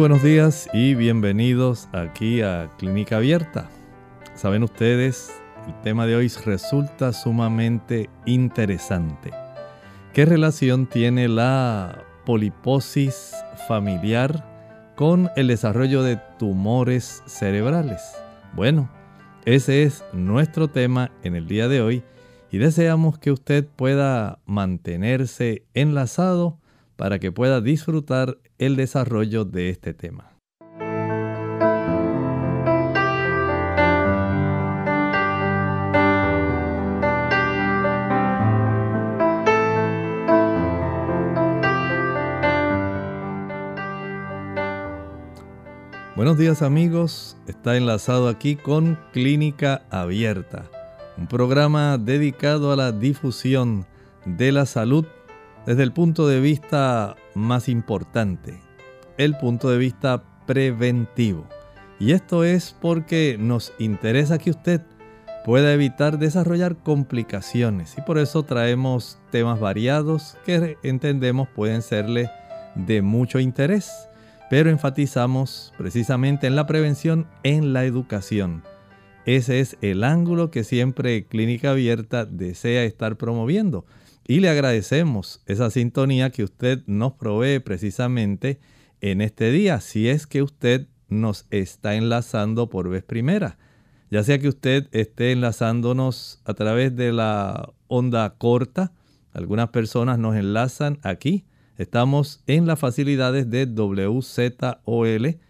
Buenos días y bienvenidos aquí a Clínica Abierta. Saben ustedes, el tema de hoy resulta sumamente interesante. ¿Qué relación tiene la poliposis familiar con el desarrollo de tumores cerebrales? Bueno, ese es nuestro tema en el día de hoy y deseamos que usted pueda mantenerse enlazado para que pueda disfrutar el desarrollo de este tema. Buenos días amigos, está enlazado aquí con Clínica Abierta, un programa dedicado a la difusión de la salud desde el punto de vista más importante, el punto de vista preventivo. Y esto es porque nos interesa que usted pueda evitar desarrollar complicaciones y por eso traemos temas variados que entendemos pueden serle de mucho interés, pero enfatizamos precisamente en la prevención, en la educación. Ese es el ángulo que siempre Clínica Abierta desea estar promoviendo y le agradecemos esa sintonía que usted nos provee precisamente en este día, si es que usted nos está enlazando por vez primera. Ya sea que usted esté enlazándonos a través de la onda corta, algunas personas nos enlazan aquí. Estamos en las facilidades de WZOL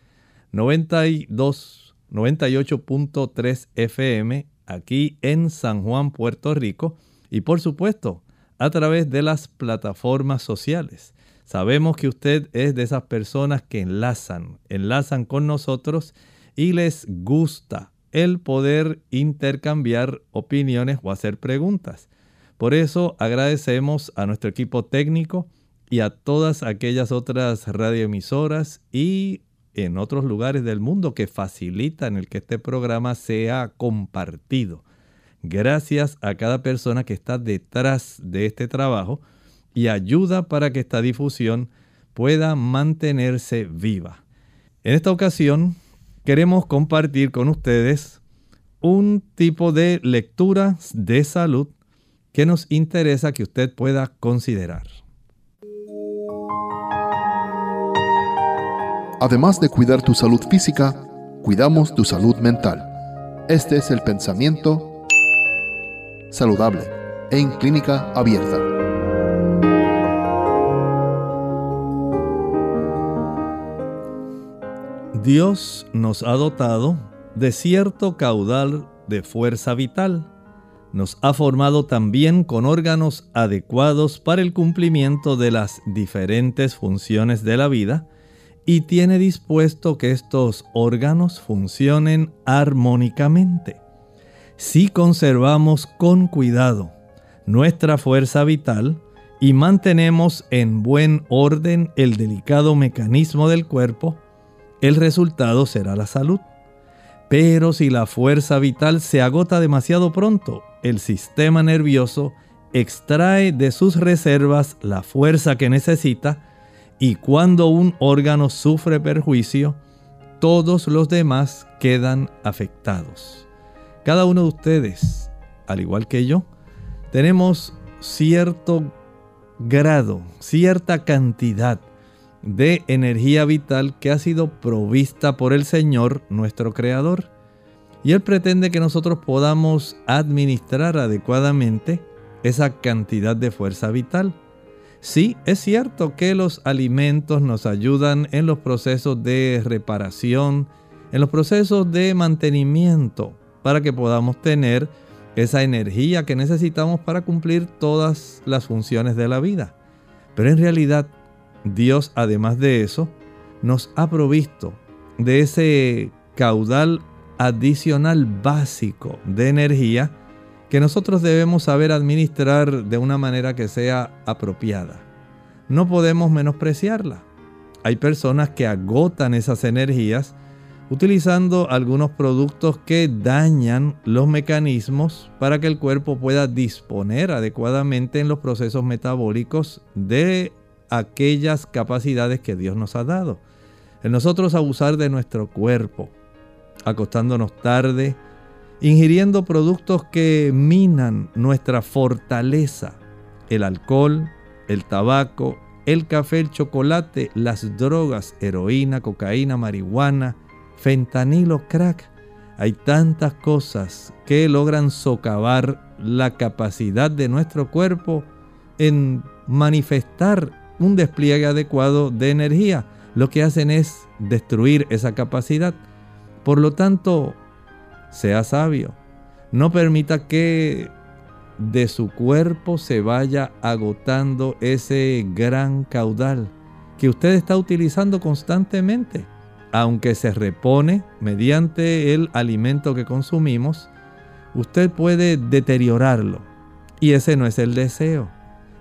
92 98.3 FM aquí en San Juan, Puerto Rico. Y por supuesto, a través de las plataformas sociales. Sabemos que usted es de esas personas que enlazan, enlazan con nosotros y les gusta el poder intercambiar opiniones o hacer preguntas. Por eso agradecemos a nuestro equipo técnico y a todas aquellas otras radioemisoras y en otros lugares del mundo que facilitan el que este programa sea compartido. Gracias a cada persona que está detrás de este trabajo y ayuda para que esta difusión pueda mantenerse viva. En esta ocasión queremos compartir con ustedes un tipo de lectura de salud que nos interesa que usted pueda considerar. Además de cuidar tu salud física, cuidamos tu salud mental. Este es el pensamiento saludable en clínica abierta. Dios nos ha dotado de cierto caudal de fuerza vital. Nos ha formado también con órganos adecuados para el cumplimiento de las diferentes funciones de la vida y tiene dispuesto que estos órganos funcionen armónicamente si conservamos con cuidado nuestra fuerza vital y mantenemos en buen orden el delicado mecanismo del cuerpo, el resultado será la salud. Pero si la fuerza vital se agota demasiado pronto, el sistema nervioso extrae de sus reservas la fuerza que necesita y cuando un órgano sufre perjuicio, todos los demás quedan afectados. Cada uno de ustedes, al igual que yo, tenemos cierto grado, cierta cantidad de energía vital que ha sido provista por el Señor nuestro Creador. Y Él pretende que nosotros podamos administrar adecuadamente esa cantidad de fuerza vital. Sí, es cierto que los alimentos nos ayudan en los procesos de reparación, en los procesos de mantenimiento para que podamos tener esa energía que necesitamos para cumplir todas las funciones de la vida. Pero en realidad Dios, además de eso, nos ha provisto de ese caudal adicional básico de energía que nosotros debemos saber administrar de una manera que sea apropiada. No podemos menospreciarla. Hay personas que agotan esas energías utilizando algunos productos que dañan los mecanismos para que el cuerpo pueda disponer adecuadamente en los procesos metabólicos de aquellas capacidades que Dios nos ha dado. En nosotros abusar de nuestro cuerpo, acostándonos tarde, ingiriendo productos que minan nuestra fortaleza, el alcohol, el tabaco, el café, el chocolate, las drogas, heroína, cocaína, marihuana, fentanilo, crack. Hay tantas cosas que logran socavar la capacidad de nuestro cuerpo en manifestar un despliegue adecuado de energía. Lo que hacen es destruir esa capacidad. Por lo tanto, sea sabio. No permita que de su cuerpo se vaya agotando ese gran caudal que usted está utilizando constantemente aunque se repone mediante el alimento que consumimos, usted puede deteriorarlo. Y ese no es el deseo.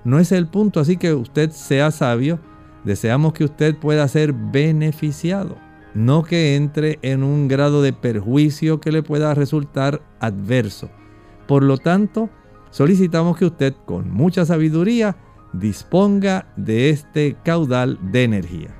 No es el punto, así que usted sea sabio. Deseamos que usted pueda ser beneficiado, no que entre en un grado de perjuicio que le pueda resultar adverso. Por lo tanto, solicitamos que usted con mucha sabiduría disponga de este caudal de energía.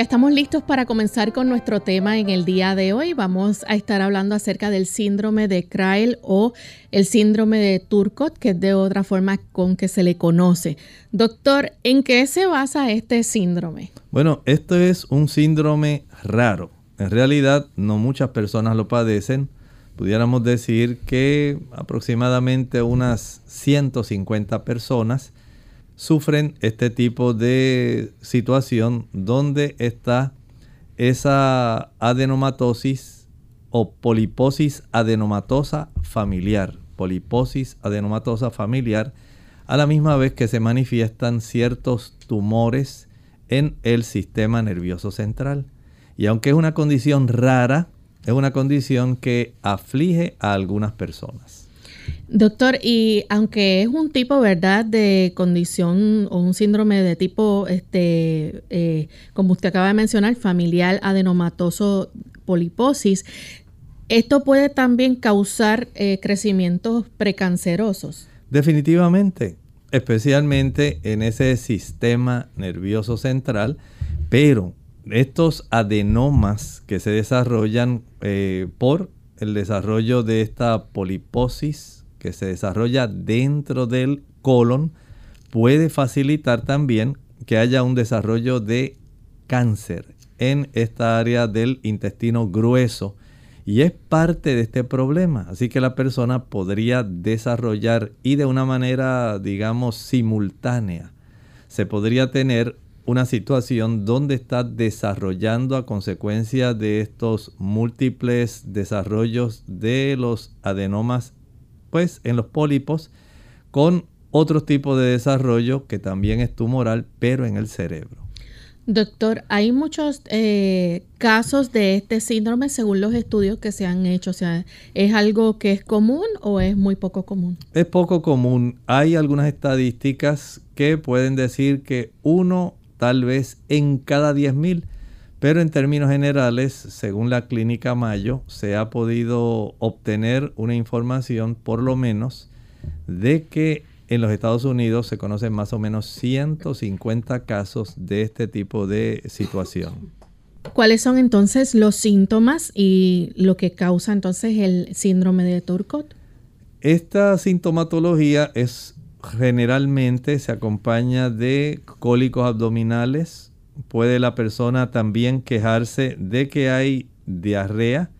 Ya estamos listos para comenzar con nuestro tema en el día de hoy. Vamos a estar hablando acerca del síndrome de Krael o el síndrome de Turcot, que es de otra forma con que se le conoce. Doctor, ¿en qué se basa este síndrome? Bueno, esto es un síndrome raro. En realidad, no muchas personas lo padecen. Pudiéramos decir que aproximadamente unas 150 personas sufren este tipo de situación donde está esa adenomatosis o poliposis adenomatosa familiar, poliposis adenomatosa familiar, a la misma vez que se manifiestan ciertos tumores en el sistema nervioso central. Y aunque es una condición rara, es una condición que aflige a algunas personas. Doctor, y aunque es un tipo, ¿verdad?, de condición o un síndrome de tipo, este, eh, como usted acaba de mencionar, familiar adenomatoso poliposis, ¿esto puede también causar eh, crecimientos precancerosos? Definitivamente, especialmente en ese sistema nervioso central, pero estos adenomas que se desarrollan eh, por el desarrollo de esta poliposis que se desarrolla dentro del colon puede facilitar también que haya un desarrollo de cáncer en esta área del intestino grueso y es parte de este problema. Así que la persona podría desarrollar y de una manera, digamos, simultánea, se podría tener una situación donde está desarrollando a consecuencia de estos múltiples desarrollos de los adenomas pues en los pólipos con otro tipo de desarrollo que también es tumoral, pero en el cerebro. Doctor, hay muchos eh, casos de este síndrome según los estudios que se han hecho. O sea, ¿es algo que es común o es muy poco común? Es poco común. Hay algunas estadísticas que pueden decir que uno tal vez en cada 10.000 pero en términos generales, según la clínica Mayo, se ha podido obtener una información por lo menos de que en los Estados Unidos se conocen más o menos 150 casos de este tipo de situación. ¿Cuáles son entonces los síntomas y lo que causa entonces el síndrome de Turcot? Esta sintomatología es generalmente se acompaña de cólicos abdominales, puede la persona también quejarse de que hay diarrea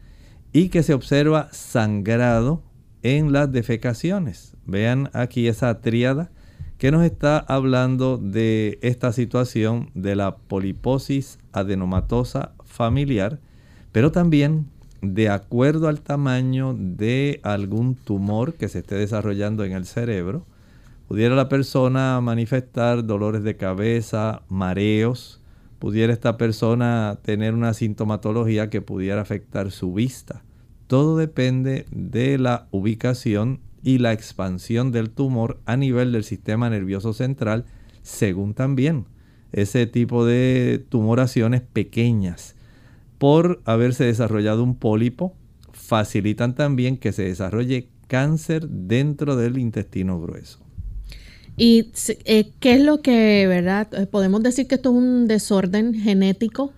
y que se observa sangrado en las defecaciones. Vean aquí esa tríada que nos está hablando de esta situación de la poliposis adenomatosa familiar, pero también de acuerdo al tamaño de algún tumor que se esté desarrollando en el cerebro, pudiera la persona manifestar dolores de cabeza, mareos, pudiera esta persona tener una sintomatología que pudiera afectar su vista. Todo depende de la ubicación y la expansión del tumor a nivel del sistema nervioso central, según también ese tipo de tumoraciones pequeñas. Por haberse desarrollado un pólipo, facilitan también que se desarrolle cáncer dentro del intestino grueso. ¿Y eh, qué es lo que, verdad? Eh, ¿Podemos decir que esto es un desorden genético?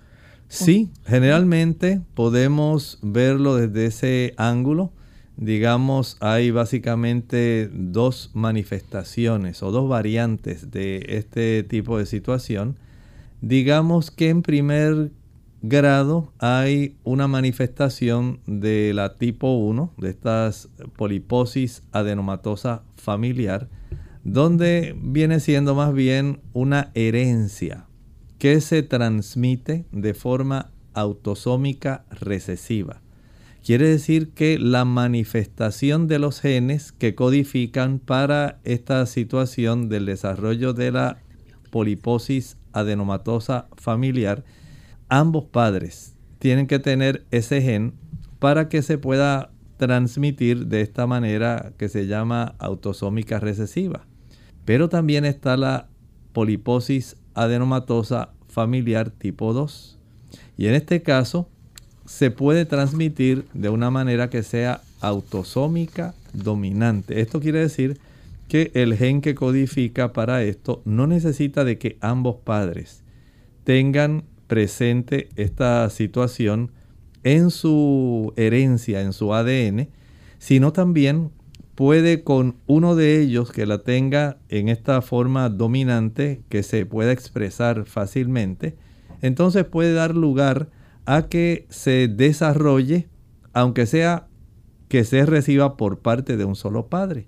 Sí, generalmente podemos verlo desde ese ángulo digamos, hay básicamente dos manifestaciones o dos variantes de este tipo de situación. Digamos que en primer grado hay una manifestación de la tipo 1, de estas poliposis adenomatosa familiar, donde viene siendo más bien una herencia que se transmite de forma autosómica recesiva. Quiere decir que la manifestación de los genes que codifican para esta situación del desarrollo de la poliposis adenomatosa familiar, ambos padres tienen que tener ese gen para que se pueda transmitir de esta manera que se llama autosómica recesiva. Pero también está la poliposis adenomatosa familiar tipo 2. Y en este caso, se puede transmitir de una manera que sea autosómica dominante. Esto quiere decir que el gen que codifica para esto no necesita de que ambos padres tengan presente esta situación en su herencia, en su ADN, sino también puede con uno de ellos que la tenga en esta forma dominante que se pueda expresar fácilmente, entonces puede dar lugar a que se desarrolle, aunque sea que se reciba por parte de un solo padre.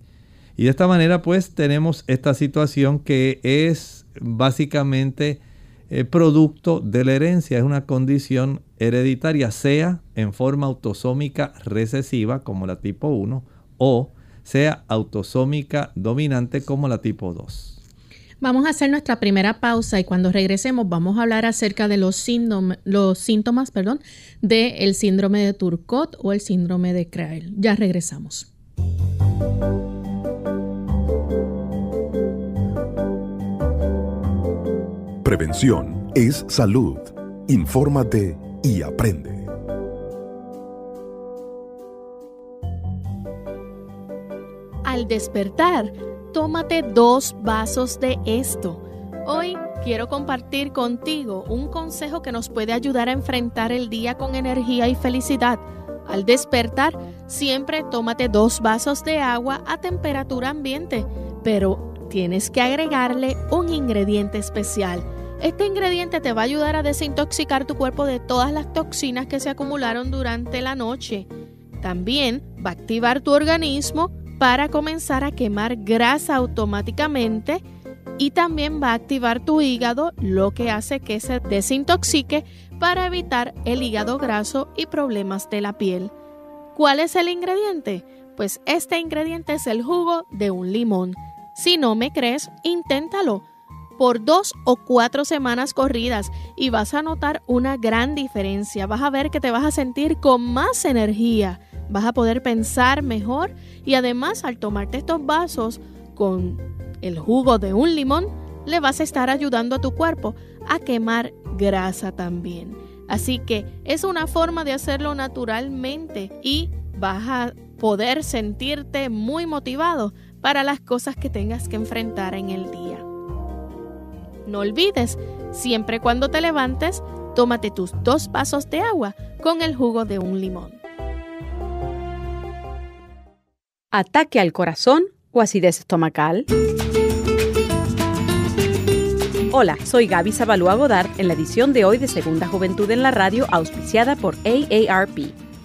Y de esta manera pues tenemos esta situación que es básicamente eh, producto de la herencia, es una condición hereditaria, sea en forma autosómica recesiva como la tipo 1 o sea autosómica dominante como la tipo 2. Vamos a hacer nuestra primera pausa y cuando regresemos vamos a hablar acerca de los, los síntomas perdón, del síndrome de Turcot o el síndrome de Krael. Ya regresamos. Prevención es salud. Infórmate y aprende. Despertar, tómate dos vasos de esto. Hoy quiero compartir contigo un consejo que nos puede ayudar a enfrentar el día con energía y felicidad. Al despertar, siempre tómate dos vasos de agua a temperatura ambiente, pero tienes que agregarle un ingrediente especial. Este ingrediente te va a ayudar a desintoxicar tu cuerpo de todas las toxinas que se acumularon durante la noche. También va a activar tu organismo para comenzar a quemar grasa automáticamente y también va a activar tu hígado, lo que hace que se desintoxique para evitar el hígado graso y problemas de la piel. ¿Cuál es el ingrediente? Pues este ingrediente es el jugo de un limón. Si no me crees, inténtalo por dos o cuatro semanas corridas y vas a notar una gran diferencia. Vas a ver que te vas a sentir con más energía vas a poder pensar mejor y además al tomarte estos vasos con el jugo de un limón, le vas a estar ayudando a tu cuerpo a quemar grasa también. Así que es una forma de hacerlo naturalmente y vas a poder sentirte muy motivado para las cosas que tengas que enfrentar en el día. No olvides, siempre cuando te levantes, tómate tus dos vasos de agua con el jugo de un limón. Ataque al corazón o acidez estomacal? Hola, soy Gaby Zabalúa Godard en la edición de hoy de Segunda Juventud en la Radio, auspiciada por AARP.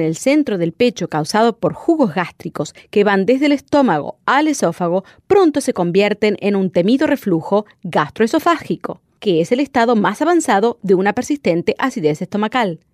el centro del pecho causado por jugos gástricos que van desde el estómago al esófago, pronto se convierten en un temido reflujo gastroesofágico, que es el estado más avanzado de una persistente acidez estomacal.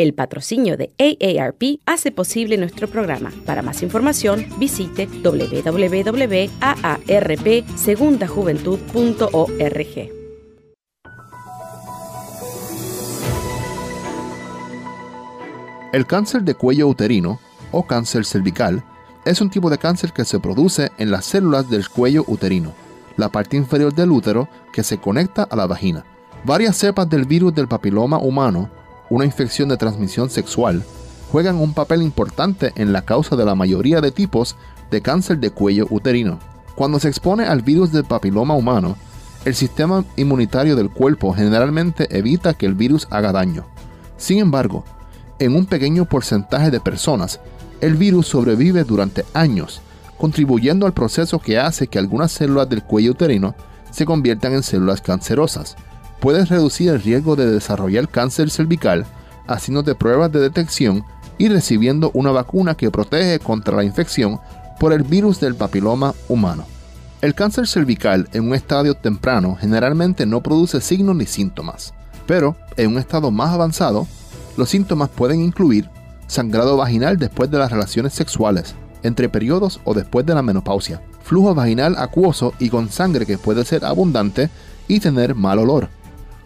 El patrocinio de AARP hace posible nuestro programa. Para más información, visite www.aarpsegundajuventud.org. El cáncer de cuello uterino o cáncer cervical es un tipo de cáncer que se produce en las células del cuello uterino, la parte inferior del útero que se conecta a la vagina. Varias cepas del virus del papiloma humano una infección de transmisión sexual, juegan un papel importante en la causa de la mayoría de tipos de cáncer de cuello uterino. Cuando se expone al virus del papiloma humano, el sistema inmunitario del cuerpo generalmente evita que el virus haga daño. Sin embargo, en un pequeño porcentaje de personas, el virus sobrevive durante años, contribuyendo al proceso que hace que algunas células del cuello uterino se conviertan en células cancerosas puedes reducir el riesgo de desarrollar cáncer cervical haciéndote pruebas de detección y recibiendo una vacuna que protege contra la infección por el virus del papiloma humano. El cáncer cervical en un estadio temprano generalmente no produce signos ni síntomas, pero en un estado más avanzado, los síntomas pueden incluir sangrado vaginal después de las relaciones sexuales, entre periodos o después de la menopausia, flujo vaginal acuoso y con sangre que puede ser abundante y tener mal olor,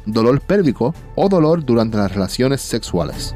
dolor pélvico o dolor durante las relaciones sexuales.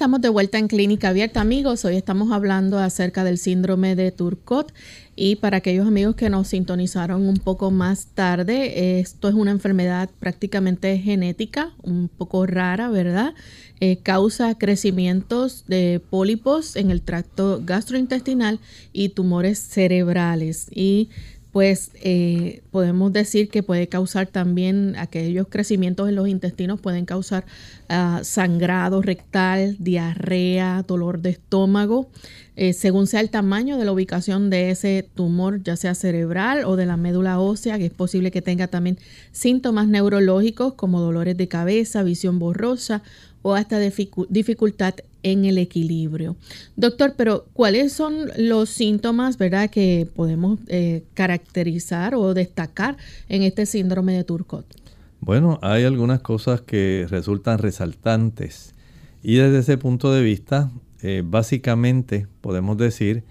Estamos de vuelta en Clínica Abierta, amigos. Hoy estamos hablando acerca del síndrome de Turcot y para aquellos amigos que nos sintonizaron un poco más tarde, esto es una enfermedad prácticamente genética, un poco rara, ¿verdad? Eh, causa crecimientos de pólipos en el tracto gastrointestinal y tumores cerebrales. Y pues eh, podemos decir que puede causar también aquellos crecimientos en los intestinos, pueden causar ah, sangrado rectal, diarrea, dolor de estómago, eh, según sea el tamaño de la ubicación de ese tumor, ya sea cerebral o de la médula ósea, que es posible que tenga también síntomas neurológicos como dolores de cabeza, visión borrosa o hasta dificultad en el equilibrio. Doctor, pero ¿cuáles son los síntomas, verdad, que podemos eh, caracterizar o destacar en este síndrome de Turcot? Bueno, hay algunas cosas que resultan resaltantes y desde ese punto de vista, eh, básicamente podemos decir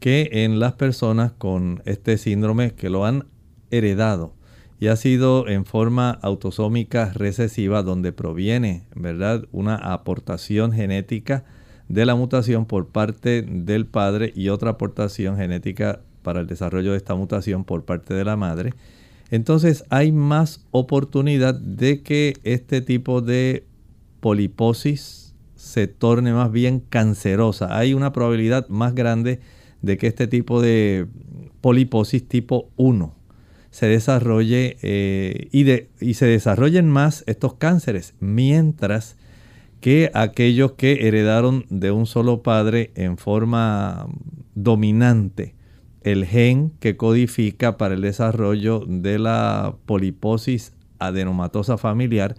que en las personas con este síndrome que lo han heredado, y ha sido en forma autosómica recesiva donde proviene, ¿verdad?, una aportación genética de la mutación por parte del padre y otra aportación genética para el desarrollo de esta mutación por parte de la madre. Entonces hay más oportunidad de que este tipo de poliposis se torne más bien cancerosa. Hay una probabilidad más grande de que este tipo de poliposis tipo 1 se desarrolle eh, y, de, y se desarrollen más estos cánceres, mientras que aquellos que heredaron de un solo padre en forma dominante el gen que codifica para el desarrollo de la poliposis adenomatosa familiar,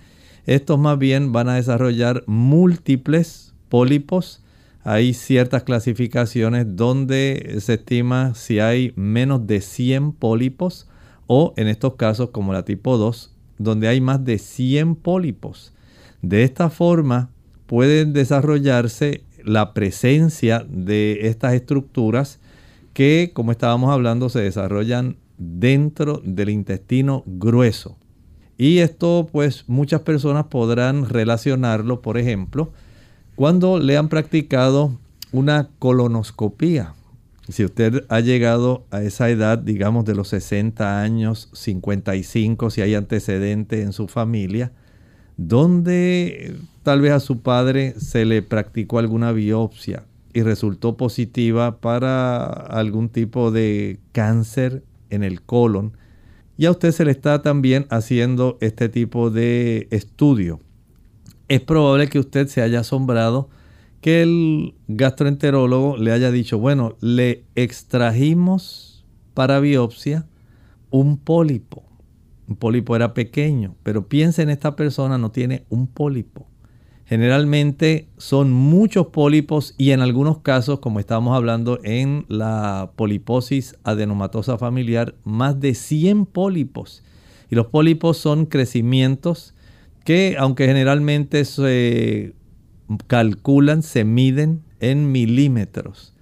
estos más bien van a desarrollar múltiples pólipos. Hay ciertas clasificaciones donde se estima si hay menos de 100 pólipos o en estos casos como la tipo 2, donde hay más de 100 pólipos. De esta forma puede desarrollarse la presencia de estas estructuras que, como estábamos hablando, se desarrollan dentro del intestino grueso. Y esto, pues, muchas personas podrán relacionarlo, por ejemplo, cuando le han practicado una colonoscopía. Si usted ha llegado a esa edad, digamos de los 60 años, 55, si hay antecedente en su familia, donde tal vez a su padre se le practicó alguna biopsia y resultó positiva para algún tipo de cáncer en el colon, y a usted se le está también haciendo este tipo de estudio. Es probable que usted se haya asombrado que el gastroenterólogo le haya dicho, bueno, le extrajimos para biopsia un pólipo. Un pólipo era pequeño, pero piensa en esta persona, no tiene un pólipo. Generalmente son muchos pólipos y en algunos casos, como estábamos hablando en la poliposis adenomatosa familiar, más de 100 pólipos. Y los pólipos son crecimientos que, aunque generalmente se calculan, se miden en milímetros.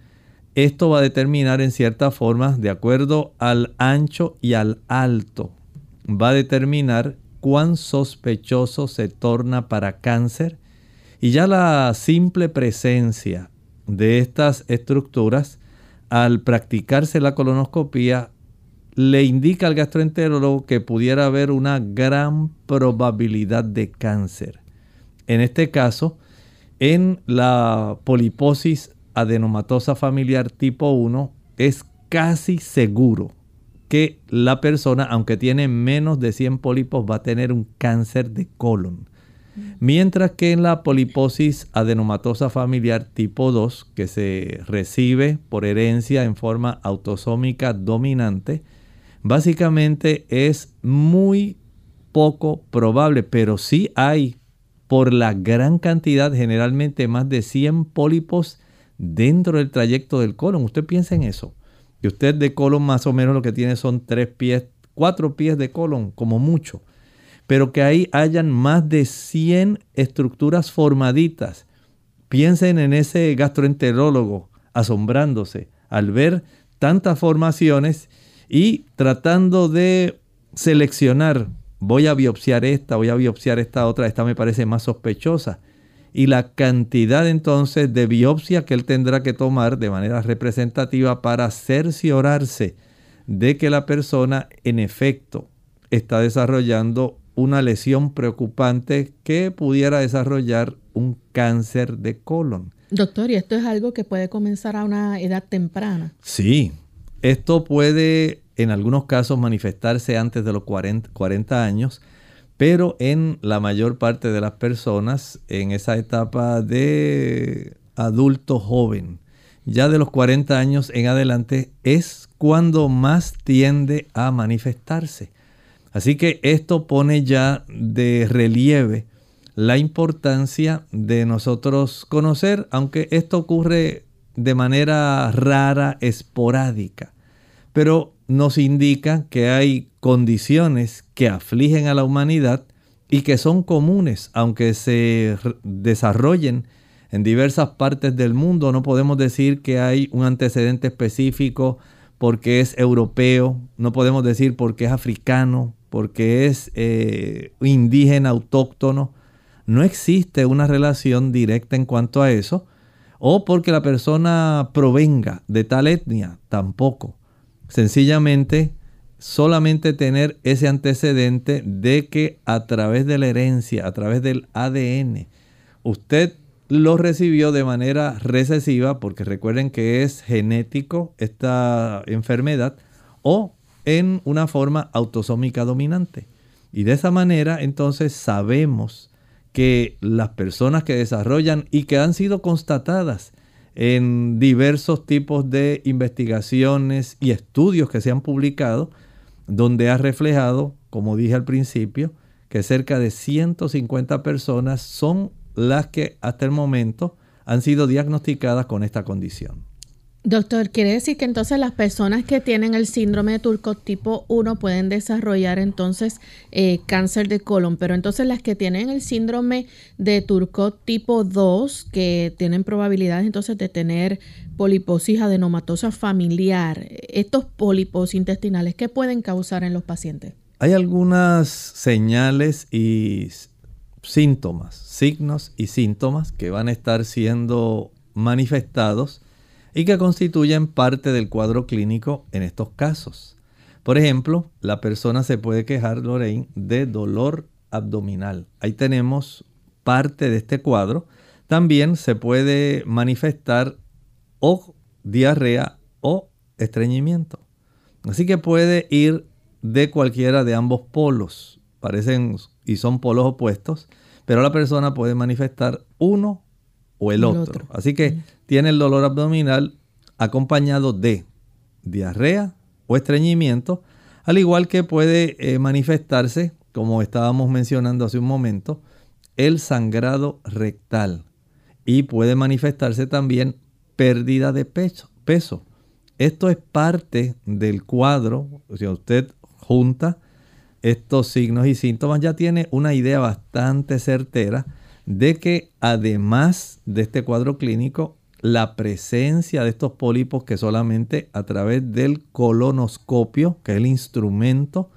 Esto va a determinar en cierta forma, de acuerdo al ancho y al alto, va a determinar cuán sospechoso se torna para cáncer. Y ya la simple presencia de estas estructuras, al practicarse la colonoscopia, le indica al gastroenterólogo que pudiera haber una gran probabilidad de cáncer. En este caso, en la poliposis adenomatosa familiar tipo 1 es casi seguro que la persona, aunque tiene menos de 100 pólipos, va a tener un cáncer de colon. Mientras que en la poliposis adenomatosa familiar tipo 2, que se recibe por herencia en forma autosómica dominante, básicamente es muy poco probable, pero sí hay por la gran cantidad, generalmente más de 100 pólipos dentro del trayecto del colon. Usted piensa en eso. Y usted de colon más o menos lo que tiene son tres pies, cuatro pies de colon, como mucho. Pero que ahí hayan más de 100 estructuras formaditas. Piensen en ese gastroenterólogo asombrándose al ver tantas formaciones y tratando de seleccionar voy a biopsiar esta, voy a biopsiar esta otra, esta me parece más sospechosa. Y la cantidad entonces de biopsia que él tendrá que tomar de manera representativa para cerciorarse de que la persona en efecto está desarrollando una lesión preocupante que pudiera desarrollar un cáncer de colon. Doctor, ¿y esto es algo que puede comenzar a una edad temprana? Sí, esto puede en algunos casos manifestarse antes de los 40, años, pero en la mayor parte de las personas en esa etapa de adulto joven, ya de los 40 años en adelante, es cuando más tiende a manifestarse. Así que esto pone ya de relieve la importancia de nosotros conocer, aunque esto ocurre de manera rara, esporádica. Pero nos indica que hay condiciones que afligen a la humanidad y que son comunes, aunque se desarrollen en diversas partes del mundo. No podemos decir que hay un antecedente específico porque es europeo, no podemos decir porque es africano, porque es eh, indígena, autóctono. No existe una relación directa en cuanto a eso, o porque la persona provenga de tal etnia, tampoco. Sencillamente, solamente tener ese antecedente de que a través de la herencia, a través del ADN, usted lo recibió de manera recesiva, porque recuerden que es genético esta enfermedad, o en una forma autosómica dominante. Y de esa manera entonces sabemos que las personas que desarrollan y que han sido constatadas en diversos tipos de investigaciones y estudios que se han publicado, donde ha reflejado, como dije al principio, que cerca de 150 personas son las que hasta el momento han sido diagnosticadas con esta condición. Doctor, quiere decir que entonces las personas que tienen el síndrome de Turcot tipo 1 pueden desarrollar entonces eh, cáncer de colon, pero entonces las que tienen el síndrome de Turcot tipo 2, que tienen probabilidades entonces de tener poliposis adenomatosa familiar, estos pólipos intestinales, ¿qué pueden causar en los pacientes? Hay algunas señales y síntomas, signos y síntomas que van a estar siendo manifestados y que constituyen parte del cuadro clínico en estos casos. Por ejemplo, la persona se puede quejar, Lorraine, de dolor abdominal. Ahí tenemos parte de este cuadro. También se puede manifestar o diarrea o estreñimiento. Así que puede ir de cualquiera de ambos polos. Parecen y son polos opuestos, pero la persona puede manifestar uno o el, otro. Así que tiene el dolor abdominal acompañado de diarrea o estreñimiento, al igual que puede eh, manifestarse, como estábamos mencionando hace un momento, el sangrado rectal y puede manifestarse también pérdida de peso. peso. Esto es parte del cuadro, si usted junta estos signos y síntomas, ya tiene una idea bastante certera de que además de este cuadro clínico, la presencia de estos pólipos que solamente a través del colonoscopio, que es el instrumento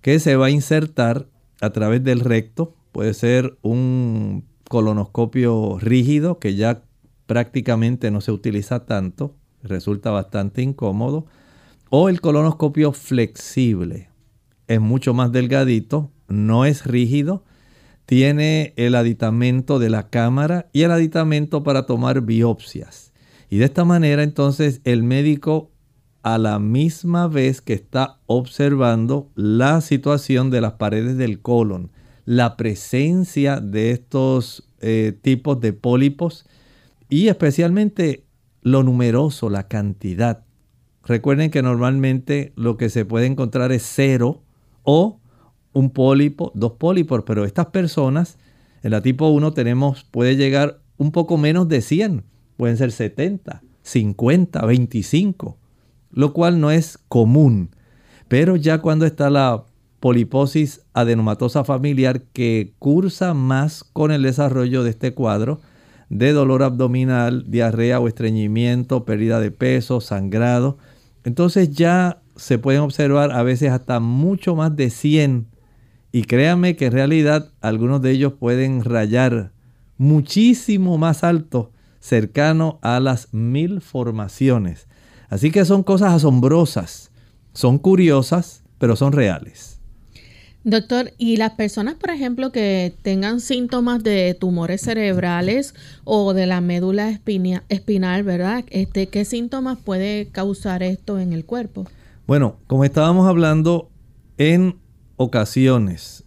que se va a insertar a través del recto, puede ser un colonoscopio rígido que ya prácticamente no se utiliza tanto, resulta bastante incómodo, o el colonoscopio flexible, es mucho más delgadito, no es rígido, tiene el aditamento de la cámara y el aditamento para tomar biopsias. Y de esta manera entonces el médico a la misma vez que está observando la situación de las paredes del colon, la presencia de estos eh, tipos de pólipos y especialmente lo numeroso, la cantidad. Recuerden que normalmente lo que se puede encontrar es cero o un pólipo, dos pólipos, pero estas personas en la tipo 1 tenemos, puede llegar un poco menos de 100, pueden ser 70, 50, 25, lo cual no es común. Pero ya cuando está la poliposis adenomatosa familiar que cursa más con el desarrollo de este cuadro de dolor abdominal, diarrea o estreñimiento, pérdida de peso, sangrado, entonces ya se pueden observar a veces hasta mucho más de 100 y créanme que en realidad algunos de ellos pueden rayar muchísimo más alto, cercano a las mil formaciones. Así que son cosas asombrosas, son curiosas, pero son reales. Doctor, y las personas, por ejemplo, que tengan síntomas de tumores cerebrales o de la médula espinal, ¿verdad? Este, ¿Qué síntomas puede causar esto en el cuerpo? Bueno, como estábamos hablando, en ocasiones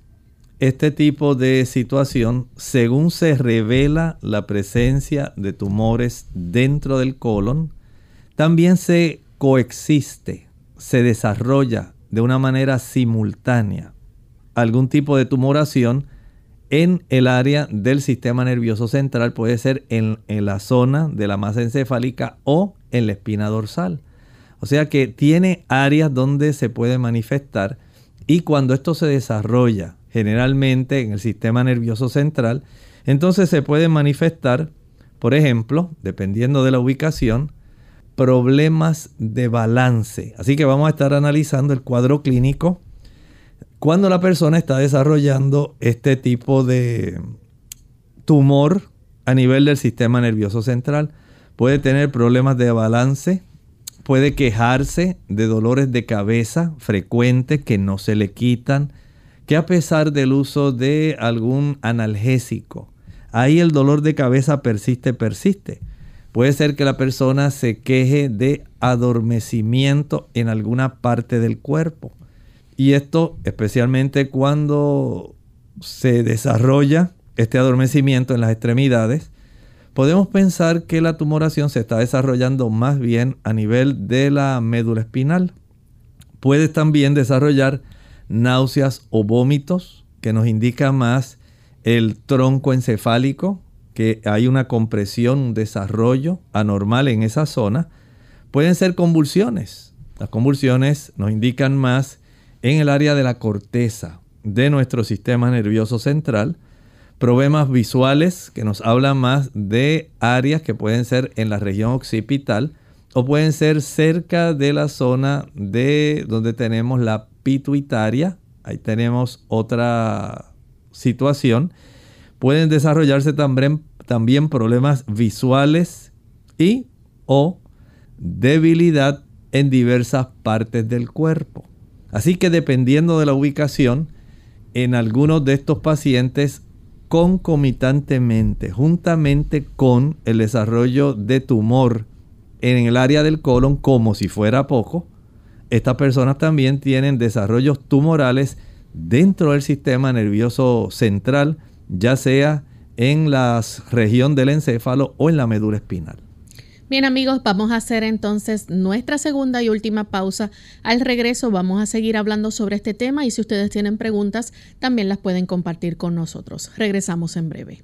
este tipo de situación, según se revela la presencia de tumores dentro del colon, también se coexiste, se desarrolla de una manera simultánea algún tipo de tumoración en el área del sistema nervioso central, puede ser en, en, la zona de la masa encefálica o en la espina dorsal. O sea que tiene áreas donde se puede manifestar y cuando esto se desarrolla generalmente en el sistema nervioso central, entonces se puede manifestar, por ejemplo, dependiendo de la ubicación, problemas de balance. Así que vamos a estar analizando el cuadro clínico cuando la persona está desarrollando este tipo de tumor a nivel del sistema nervioso central. Puede tener problemas de balance, puede quejarse de dolores de cabeza frecuentes que no se le quitan, que a pesar del uso de algún analgésico, ahí el dolor de cabeza persiste, persiste. Puede ser que la persona se queje de adormecimiento en alguna parte del cuerpo. Y esto especialmente cuando se desarrolla este adormecimiento en las extremidades, podemos pensar que la tumoración se está desarrollando más bien a nivel de la médula espinal. Puede también desarrollar náuseas o vómitos, que nos indica más el tronco encefálico, que hay una compresión, un desarrollo anormal en esa zona. Pueden ser convulsiones. Las convulsiones nos indican más en el área de la corteza de nuestro sistema nervioso central. Problemas visuales que nos hablan más de áreas que pueden ser en la región occipital o pueden ser cerca de la zona de donde tenemos la pituitaria. Ahí tenemos otra situación. Pueden desarrollarse también, también problemas visuales y o debilidad en diversas partes del cuerpo. Así que dependiendo de la ubicación, en algunos de estos pacientes concomitantemente, juntamente con el desarrollo de tumor en el área del colon, como si fuera poco, estas personas también tienen desarrollos tumorales dentro del sistema nervioso central, ya sea en la región del encéfalo o en la médula espinal. Bien amigos, vamos a hacer entonces nuestra segunda y última pausa. Al regreso vamos a seguir hablando sobre este tema y si ustedes tienen preguntas también las pueden compartir con nosotros. Regresamos en breve.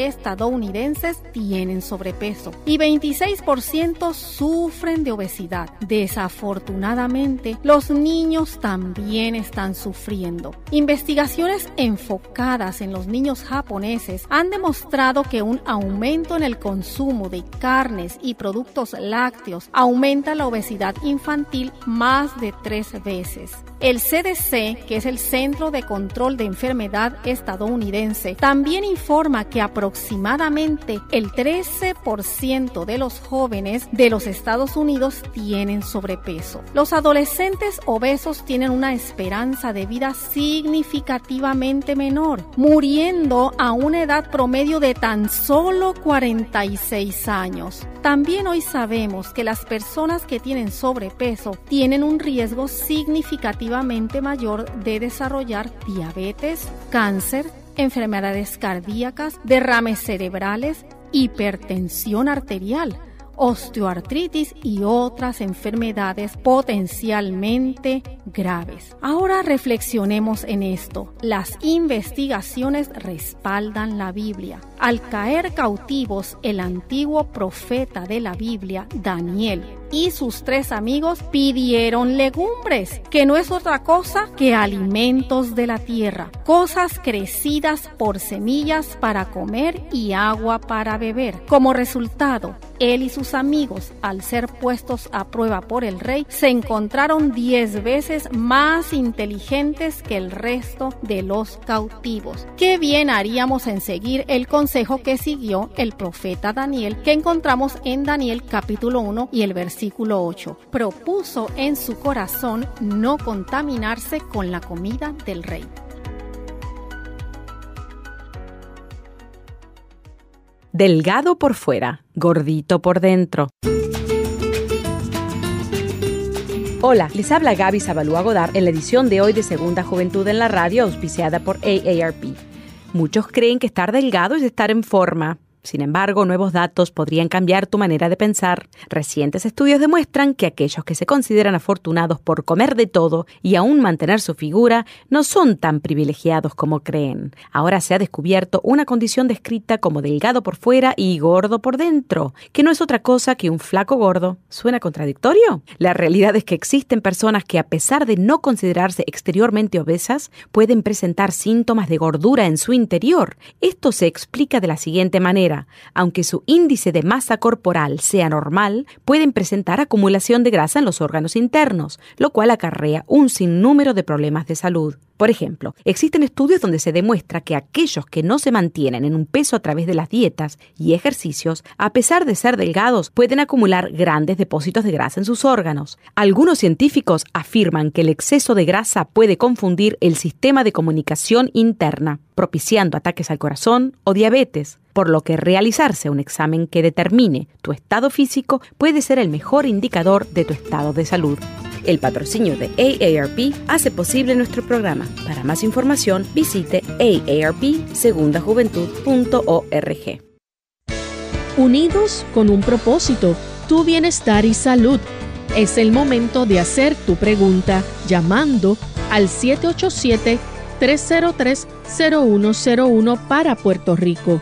estadounidenses tienen sobrepeso y 26% sufren de obesidad. Desafortunadamente, los niños también están sufriendo. Investigaciones enfocadas en los niños japoneses han demostrado que un aumento en el consumo de carnes y productos lácteos aumenta la obesidad infantil más de tres veces. El CDC, que es el Centro de Control de Enfermedad estadounidense, también informa que aproximadamente el 13% de los jóvenes de los Estados Unidos tienen sobrepeso. Los adolescentes obesos tienen una esperanza de vida significativamente menor, muriendo a una edad promedio de tan solo 46 años. También hoy sabemos que las personas que tienen sobrepeso tienen un riesgo significativamente mayor de desarrollar diabetes, cáncer, enfermedades cardíacas, derrames cerebrales, hipertensión arterial, osteoartritis y otras enfermedades potencialmente graves. Ahora reflexionemos en esto. Las investigaciones respaldan la Biblia. Al caer cautivos el antiguo profeta de la Biblia, Daniel, y sus tres amigos pidieron legumbres, que no es otra cosa que alimentos de la tierra, cosas crecidas por semillas para comer y agua para beber. Como resultado, él y sus amigos, al ser puestos a prueba por el rey, se encontraron diez veces más inteligentes que el resto de los cautivos. Qué bien haríamos en seguir el consejo que siguió el profeta Daniel, que encontramos en Daniel capítulo 1 y el versículo versículo 8, propuso en su corazón no contaminarse con la comida del rey. Delgado por fuera, gordito por dentro. Hola, les habla Gaby Zabalúa Godard en la edición de hoy de Segunda Juventud en la Radio, auspiciada por AARP. Muchos creen que estar delgado es estar en forma Sin embargo, nuevos datos podrían cambiar tu manera de pensar. Recientes estudios demuestran que aquellos que se consideran afortunados por comer de todo y aún mantener su figura no son tan privilegiados como creen. Ahora se ha descubierto una condición descrita como delgado por fuera y gordo por dentro, que no es otra cosa que un flaco gordo. ¿Suena contradictorio? La realidad es que existen personas que a pesar de no considerarse exteriormente obesas, pueden presentar síntomas de gordura en su interior. Esto se explica de la siguiente manera aunque su índice de masa corporal sea normal, pueden presentar acumulación de grasa en los órganos internos, lo cual acarrea un sinnúmero de problemas de salud. Por ejemplo, existen estudios donde se demuestra que aquellos que no se mantienen en un peso a través de las dietas y ejercicios, a pesar de ser delgados, pueden acumular grandes depósitos de grasa en sus órganos. Algunos científicos afirman que el exceso de grasa puede confundir el sistema de comunicación interna, propiciando ataques al corazón o diabetes, por lo que realizarse un examen que determine tu estado físico puede ser el mejor indicador de tu estado de salud. El patrocinio de AARP hace posible nuestro programa. Para más información, visite aarpsegundajuventud.org. Unidos con un propósito, tu bienestar y salud. Es el momento de hacer tu pregunta llamando al 787-303-0101 para Puerto Rico,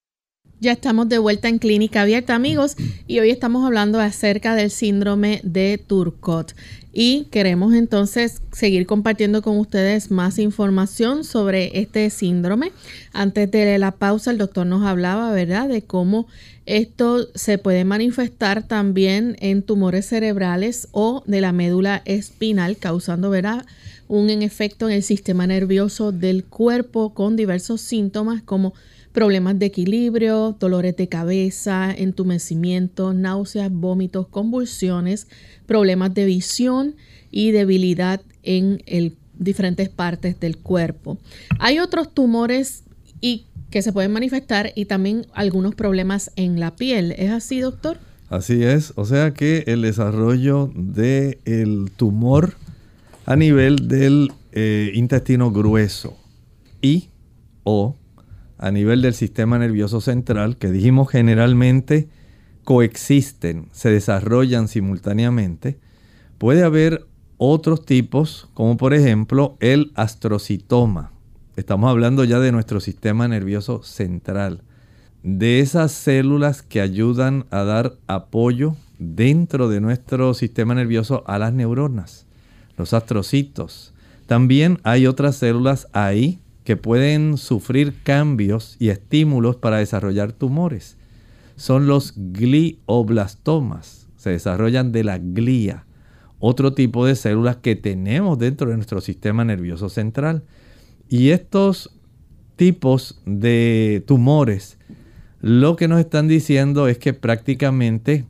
Ya estamos de vuelta en Clínica Abierta, amigos, y hoy estamos hablando acerca del síndrome de Turcot. Y queremos entonces seguir compartiendo con ustedes más información sobre este síndrome. Antes de la pausa, el doctor nos hablaba, ¿verdad?, de cómo esto se puede manifestar también en tumores cerebrales o de la médula espinal, causando, ¿verdad?, un efecto en el sistema nervioso del cuerpo con diversos síntomas como problemas de equilibrio, dolores de cabeza, entumecimiento, náuseas, vómitos, convulsiones, problemas de visión y debilidad en diferentes partes del cuerpo. Hay otros tumores y que se pueden manifestar y también algunos problemas en la piel. ¿Es así, doctor? Así es, o sea que el desarrollo del tumor a nivel del eh, intestino grueso y o a nivel del sistema nervioso central, que dijimos generalmente coexisten, se desarrollan simultáneamente, puede haber otros tipos, como por ejemplo el astrocitoma. Estamos hablando ya de nuestro sistema nervioso central, de esas células que ayudan a dar apoyo dentro de nuestro sistema nervioso a las neuronas, los astrocitos. También hay otras células ahí que pueden sufrir cambios y estímulos para desarrollar tumores. Son los glioblastomas. Se desarrollan de la glía, otro tipo de células que tenemos dentro de nuestro sistema nervioso central. Y estos tipos de tumores lo que nos están diciendo es que prácticamente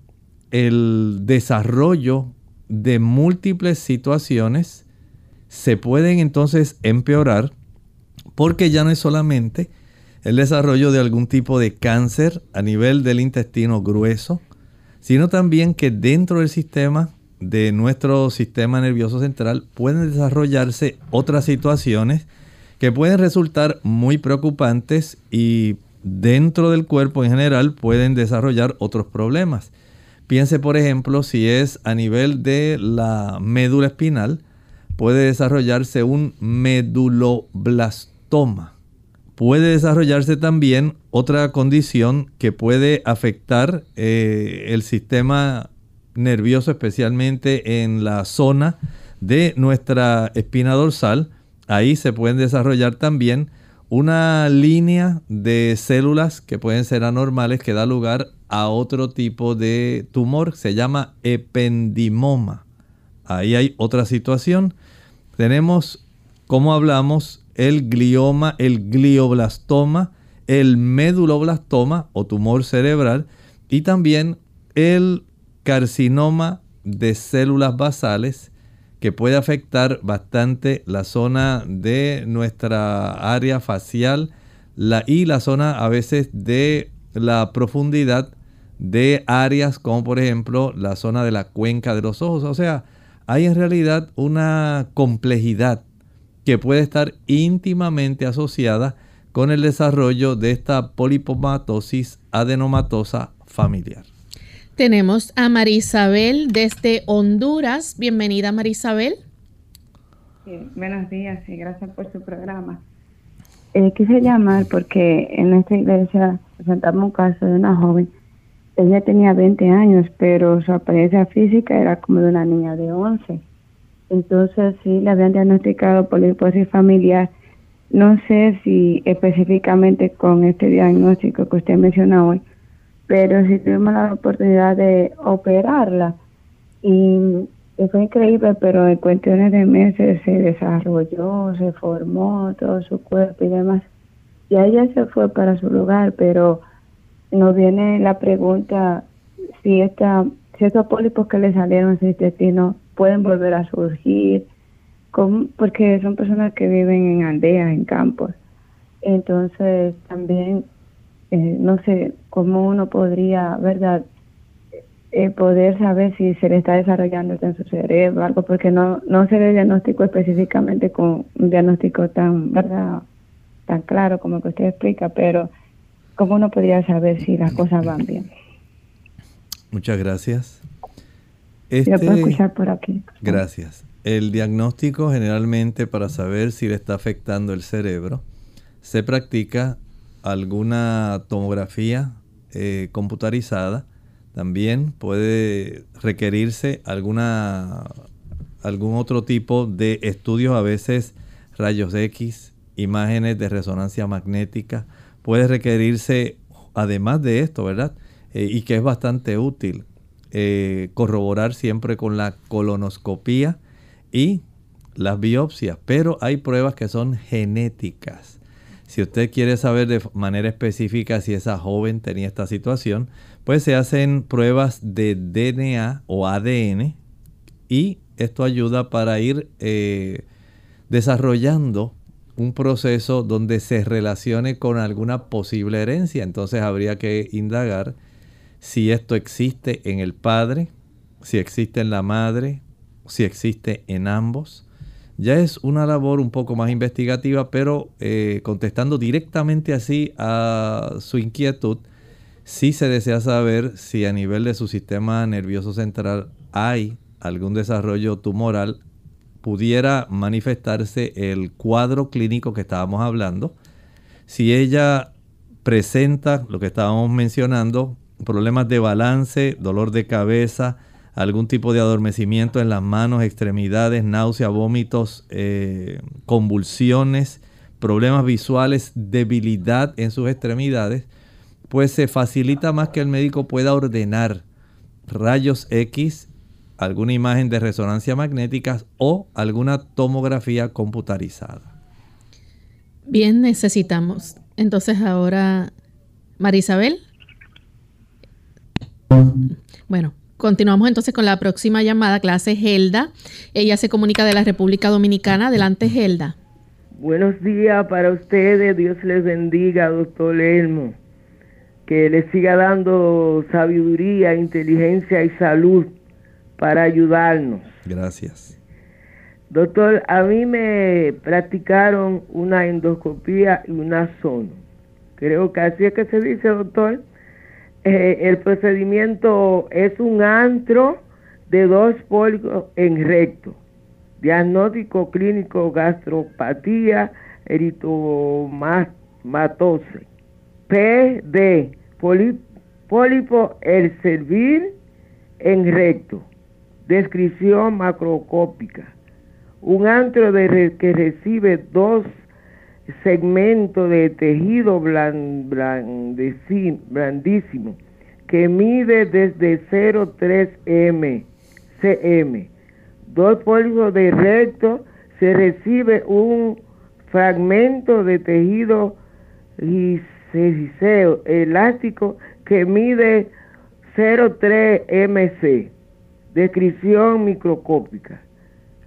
el desarrollo de múltiples situaciones se pueden entonces empeorar porque ya no es solamente el desarrollo de algún tipo de cáncer a nivel del intestino grueso, sino también que dentro del sistema de nuestro sistema nervioso central pueden desarrollarse otras situaciones que pueden resultar muy preocupantes y dentro del cuerpo en general pueden desarrollar otros problemas. Piense por ejemplo si es a nivel de la médula espinal, puede desarrollarse un meduloblastoma Puede desarrollarse también otra condición que puede afectar eh, el sistema nervioso, especialmente en la zona de nuestra espina dorsal. Ahí se pueden desarrollar también una línea de células que pueden ser anormales que da lugar a otro tipo de tumor. Se llama ependimoma. Ahí hay otra situación. Tenemos, como hablamos, el glioma, el glioblastoma, el meduloblastoma o tumor cerebral y también el carcinoma de células basales que puede afectar bastante la zona de nuestra área facial y la zona a veces de la profundidad de áreas como por ejemplo la zona de la cuenca de los ojos. O sea, hay en realidad una complejidad que puede estar íntimamente asociada con el desarrollo de esta polipomatosis adenomatosa familiar. Tenemos a Marisabel desde Honduras. Bienvenida, Marisabel. buenos días y gracias por su programa. Eh, quise llamar porque en esta iglesia presentamos un caso de una joven. Ella tenía 20 años, pero su apariencia física era como de una niña de 11. Entonces sí le habían diagnosticado poliposis familiar. No sé si específicamente con este diagnóstico que usted menciona hoy, pero sí tuvimos la oportunidad de operarla y fue increíble, pero en cuestiones de meses se desarrolló, se formó todo su cuerpo y demás. Y ella se fue para su lugar, pero nos viene la pregunta si esta si estos pólipos que le salieron en su intestino pueden volver a surgir, porque son personas que viven en aldeas, en campos. Entonces también, eh, no sé cómo uno podría, ¿verdad? Eh, poder saber si se le está desarrollando en su cerebro, algo, porque no, no se le diagnóstico específicamente con un diagnóstico tan, ¿verdad? tan claro como que usted explica, pero ¿cómo uno podría saber si las cosas van bien? Muchas gracias. Este, puedo escuchar por aquí. Gracias. El diagnóstico generalmente para saber si le está afectando el cerebro se practica alguna tomografía eh, computarizada también puede requerirse alguna, algún otro tipo de estudios, a veces rayos X, imágenes de resonancia magnética. Puede requerirse, además de esto, ¿verdad? Eh, y que es bastante útil, eh, corroborar siempre con la colonoscopía y las biopsias. Pero hay pruebas que son genéticas. Si usted quiere saber de manera específica si esa joven tenía esta situación, pues se hacen pruebas de DNA o ADN y esto ayuda para ir eh, desarrollando un proceso donde se relacione con alguna posible herencia. Entonces habría que indagar si esto existe en el padre, si existe en la madre, si existe en ambos. Ya es una labor un poco más investigativa, pero eh, contestando directamente así a su inquietud, si se desea saber si a nivel de su sistema nervioso central hay algún desarrollo tumoral, pudiera manifestarse el cuadro clínico que estábamos hablando. Si ella presenta lo que estábamos mencionando, problemas de balance, dolor de cabeza, algún tipo de adormecimiento en las manos, extremidades, náusea, vómitos, eh, convulsiones, problemas visuales, debilidad en sus extremidades, pues se facilita más que el médico pueda ordenar rayos X, alguna imagen de resonancia magnética o alguna tomografía computarizada. Bien, necesitamos. Entonces ahora, Marisabel. Bueno, continuamos entonces con la próxima llamada, clase Gelda. Ella se comunica de la República Dominicana. Adelante, Gelda. Buenos días para ustedes. Dios les bendiga, doctor Elmo que le siga dando sabiduría, inteligencia y salud para ayudarnos. Gracias. Doctor, a mí me practicaron una endoscopía y una sono. Creo que así es que se dice, doctor. Eh, el procedimiento es un antro de dos pólipos en recto. Diagnóstico clínico gastropatía eritomatosis. PD pólipo el servir en recto. Descripción macrocópica. Un antro que recibe dos segmentos de tejido blandísimo que mide desde 0,3 m cm. Dos pólipos de recto se recibe un fragmento de tejido elástico que mide 0,3 mc, descripción microscópica.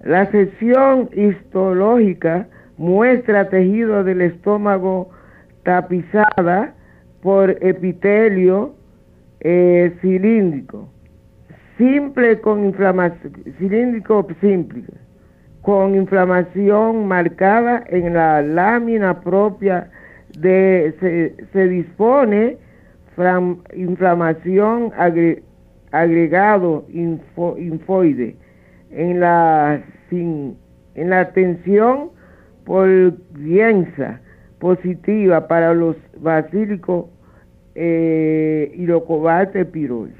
La sección histológica muestra tejido del estómago tapizada por epitelio eh, cilíndrico, simple con inflamación, cilíndrico simple, con inflamación marcada en la lámina propia de, se, dispone inflamación agregado infoide en la, en la tensión por positiva para los basílicos eh, y los cobaltes piroides.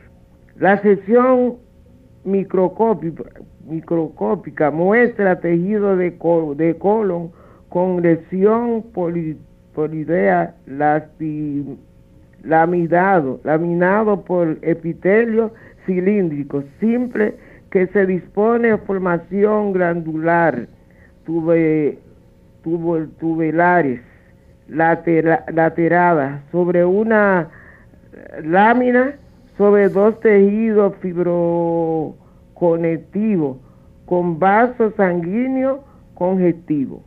La sección microscópica, muestra tejido de, colon con lesión polidea laminado, laminado por epitelio cilíndrico simple que se dispone de formación glandular, tuve, tubulares, lateradas, sobre una lámina, sobre dos tejidos fibroconectivos, con vaso sanguíneo conjectivo.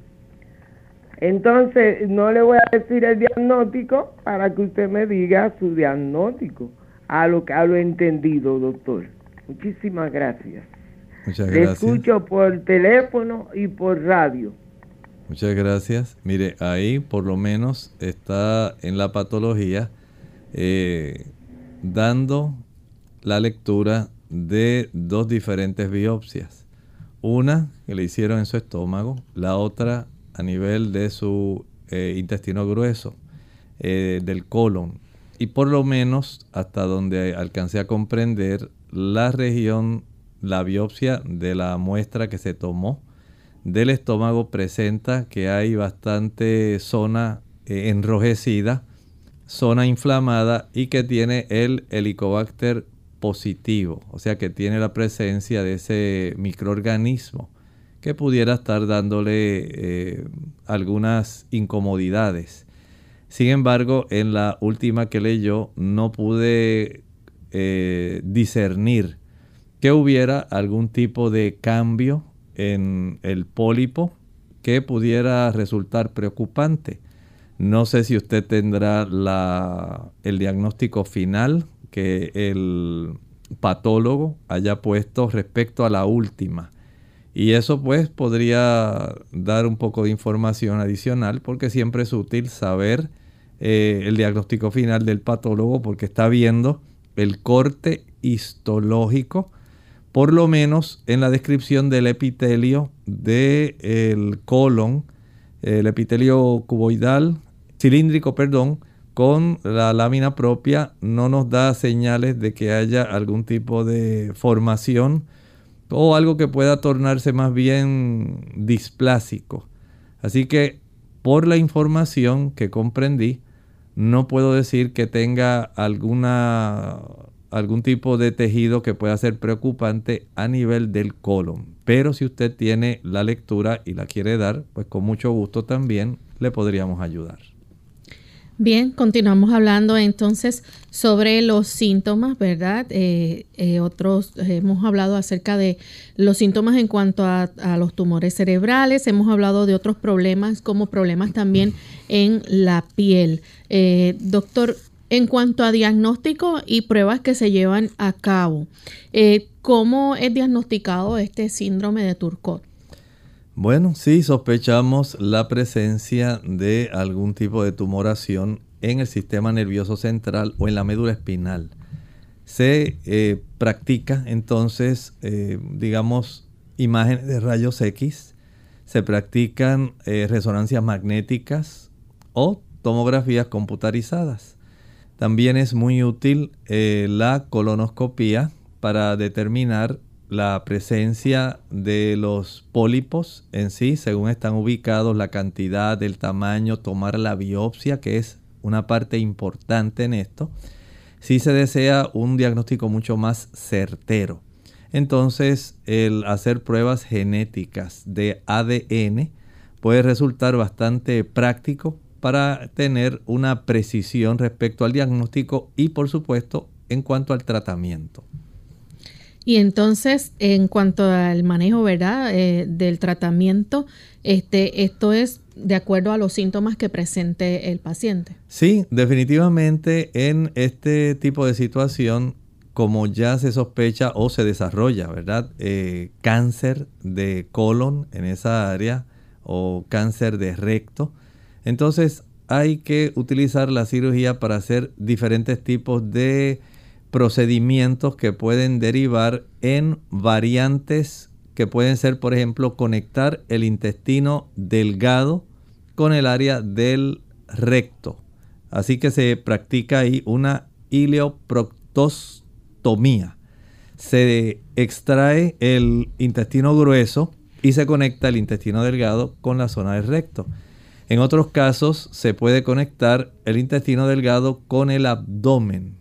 Entonces, no le voy a decir el diagnóstico para que usted me diga su diagnóstico a lo, a lo entendido, doctor. Muchísimas gracias. Muchas gracias. Le escucho por teléfono y por radio. Muchas gracias. Mire, ahí por lo menos está en la patología eh, dando la lectura de dos diferentes biopsias. Una que le hicieron en su estómago, la otra a nivel de su eh, intestino grueso, eh, del colon. Y por lo menos hasta donde alcancé a comprender la región, la biopsia de la muestra que se tomó del estómago presenta que hay bastante zona eh, enrojecida, zona inflamada y que tiene el helicobacter positivo, o sea que tiene la presencia de ese microorganismo que pudiera estar dándole eh, algunas incomodidades. Sin embargo, en la última que leyó no pude eh, discernir que hubiera algún tipo de cambio en el pólipo que pudiera resultar preocupante. No sé si usted tendrá la, el diagnóstico final que el patólogo haya puesto respecto a la última. Y eso pues podría dar un poco de información adicional porque siempre es útil saber eh, el diagnóstico final del patólogo porque está viendo el corte histológico, por lo menos en la descripción del epitelio del colon, el epitelio cuboidal, cilíndrico, perdón, con la lámina propia no nos da señales de que haya algún tipo de formación o algo que pueda tornarse más bien displásico. Así que por la información que comprendí, no puedo decir que tenga alguna, algún tipo de tejido que pueda ser preocupante a nivel del colon. Pero si usted tiene la lectura y la quiere dar, pues con mucho gusto también le podríamos ayudar. Bien, continuamos hablando entonces sobre los síntomas, ¿verdad? Eh, eh, otros hemos hablado acerca de los síntomas en cuanto a, los tumores cerebrales, hemos hablado de otros problemas como problemas también en la piel. Eh, doctor, en cuanto a diagnóstico y pruebas que se llevan a cabo, ¿cómo es diagnosticado este síndrome de Turcot? Bueno, sí sospechamos la presencia de algún tipo de tumoración en el sistema nervioso central o en la médula espinal. Se eh, practica entonces, eh, digamos, imágenes de rayos X, se practican eh, resonancias magnéticas o tomografías computarizadas. También es muy útil la colonoscopía para determinar la presencia de los pólipos en sí, según están ubicados, la cantidad, el tamaño, tomar la biopsia, que es una parte importante en esto, si se desea un diagnóstico mucho más certero. Entonces, el hacer pruebas genéticas de ADN puede resultar bastante práctico para tener una precisión respecto al diagnóstico y por supuesto en cuanto al tratamiento. Y entonces, en cuanto al manejo, ¿verdad? Eh, del tratamiento, este, esto es de acuerdo a los síntomas que presente el paciente. Sí, definitivamente en este tipo de situación, como ya se sospecha o se desarrolla, ¿verdad? Eh, cáncer de colon en esa área o cáncer de recto, entonces hay que utilizar la cirugía para hacer diferentes tipos de procedimientos que pueden derivar en variantes que pueden ser, por ejemplo, conectar el intestino delgado con el área del recto. Así que se practica ahí una ileoproctostomía. Se extrae el intestino grueso y se conecta el intestino delgado con la zona del recto. En otros casos se puede conectar el intestino delgado con el abdomen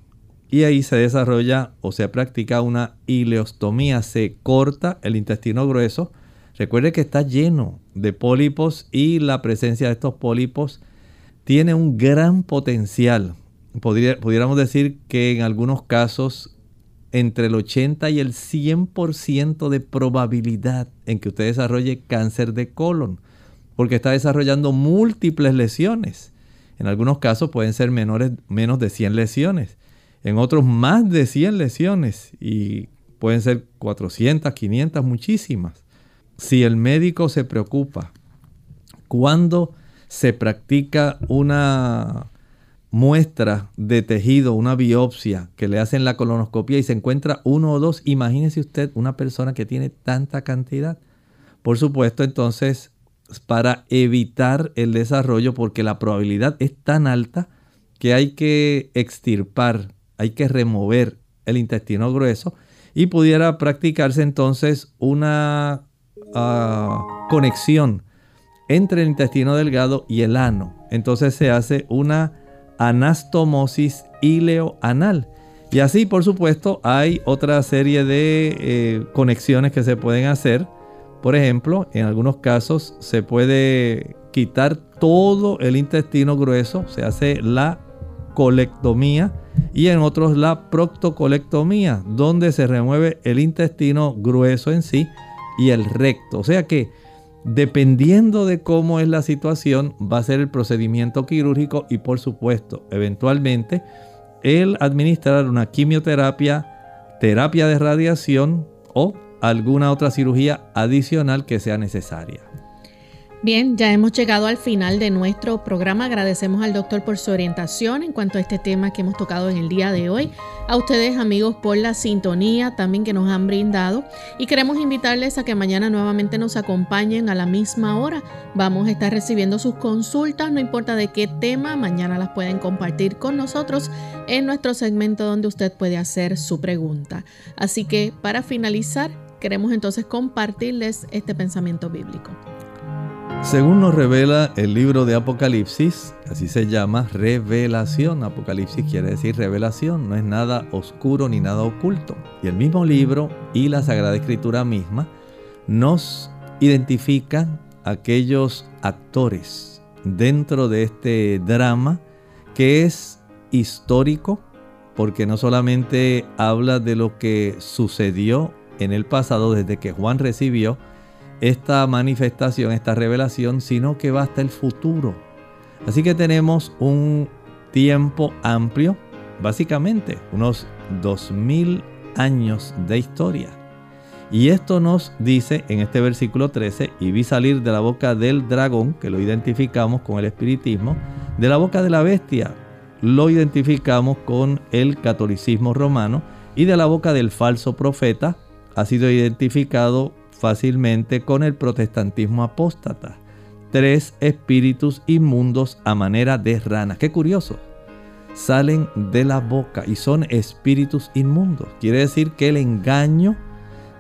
y ahí se desarrolla o se practica una ileostomía. Se corta el intestino grueso. Recuerde que está lleno de pólipos y la presencia de estos pólipos tiene un gran potencial. pudiéramos decir que en algunos casos entre el 80 y el 100% de probabilidad en que usted desarrolle cáncer de colon, porque está desarrollando múltiples lesiones. En algunos casos pueden ser menores, menos de 100 lesiones en otros más de 100 lesiones y pueden ser 400, 500, muchísimas. Si el médico se preocupa cuando se practica una muestra de tejido, una biopsia que le hacen la colonoscopia y se encuentra uno o dos, imagínese usted una persona que tiene tanta cantidad. Por supuesto, entonces, para evitar el desarrollo, porque la probabilidad es tan alta que hay que extirpar hay que remover el intestino grueso y pudiera practicarse entonces una ah, conexión entre el intestino delgado y el ano. Entonces se hace una anastomosis ileoanal. Y así, por supuesto, hay otra serie de eh, conexiones que se pueden hacer. Por ejemplo, en algunos casos se puede quitar todo el intestino grueso, se hace la colectomía y en otros la proctocolectomía, donde se remueve el intestino grueso en sí y el recto. O sea que dependiendo de cómo es la situación, va a ser el procedimiento quirúrgico y por supuesto, eventualmente, el administrar una quimioterapia, terapia de radiación o alguna otra cirugía adicional que sea necesaria. Bien, ya hemos llegado al final de nuestro programa. Agradecemos al doctor por su orientación en cuanto a este tema que hemos tocado en el día de hoy. A ustedes amigos por la sintonía también que nos han brindado. Y queremos invitarles a que mañana nuevamente nos acompañen a la misma hora. Vamos a estar recibiendo sus consultas, no importa de qué tema, mañana las pueden compartir con nosotros en nuestro segmento donde usted puede hacer su pregunta. Así que para finalizar, queremos entonces compartirles este pensamiento bíblico. Según nos revela el libro de Apocalipsis, así se llama revelación. Apocalipsis quiere decir revelación, no es nada oscuro ni nada oculto. Y el mismo libro y la Sagrada Escritura misma nos identifican aquellos actores dentro de este drama que es histórico, porque no solamente habla de lo que sucedió en el pasado desde que Juan recibió esta manifestación, esta revelación, sino que va hasta el futuro. Así que tenemos un tiempo amplio, básicamente unos 2000 años de historia. Y esto nos dice en este versículo 13, y vi salir de la boca del dragón, que lo identificamos con el espiritismo, de la boca de la bestia, lo identificamos con el catolicismo romano, y de la boca del falso profeta ha sido identificado fácilmente con el protestantismo apóstata. Tres espíritus inmundos a manera de ranas. Qué curioso. Salen de la boca y son espíritus inmundos. Quiere decir que el engaño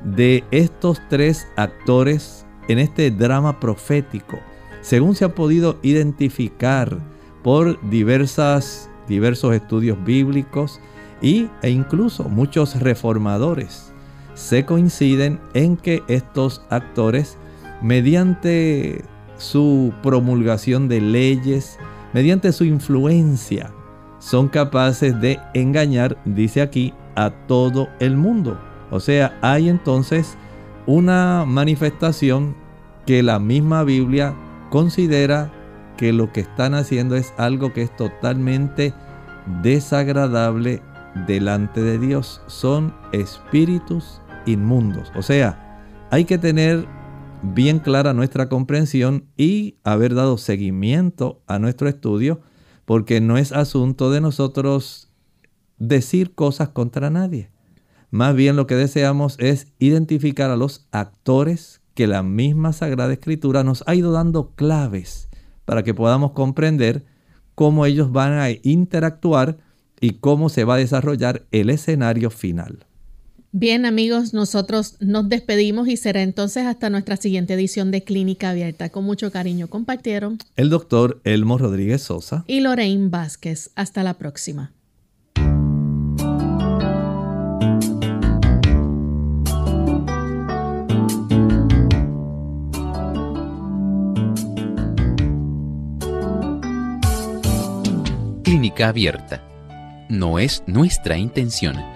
de estos tres actores en este drama profético, según se ha podido identificar por diversas, diversos estudios bíblicos y, e incluso muchos reformadores, se coinciden en que estos actores, mediante su promulgación de leyes, mediante su influencia, son capaces de engañar, dice aquí, a todo el mundo. O sea, hay entonces una manifestación que la misma Biblia considera que lo que están haciendo es algo que es totalmente desagradable delante de Dios. Son espíritus inmundos. O sea, hay que tener bien clara nuestra comprensión y haber dado seguimiento a nuestro estudio, porque no es asunto de nosotros decir cosas contra nadie. Más bien lo que deseamos es identificar a los actores que la misma Sagrada Escritura nos ha ido dando claves para que podamos comprender cómo ellos van a interactuar y cómo se va a desarrollar el escenario final. Bien amigos, nosotros nos despedimos y será entonces hasta nuestra siguiente edición de Clínica Abierta. Con mucho cariño compartieron el doctor Elmo Rodríguez Sosa y Lorraine Vázquez. Hasta la próxima. Clínica Abierta. No es nuestra intención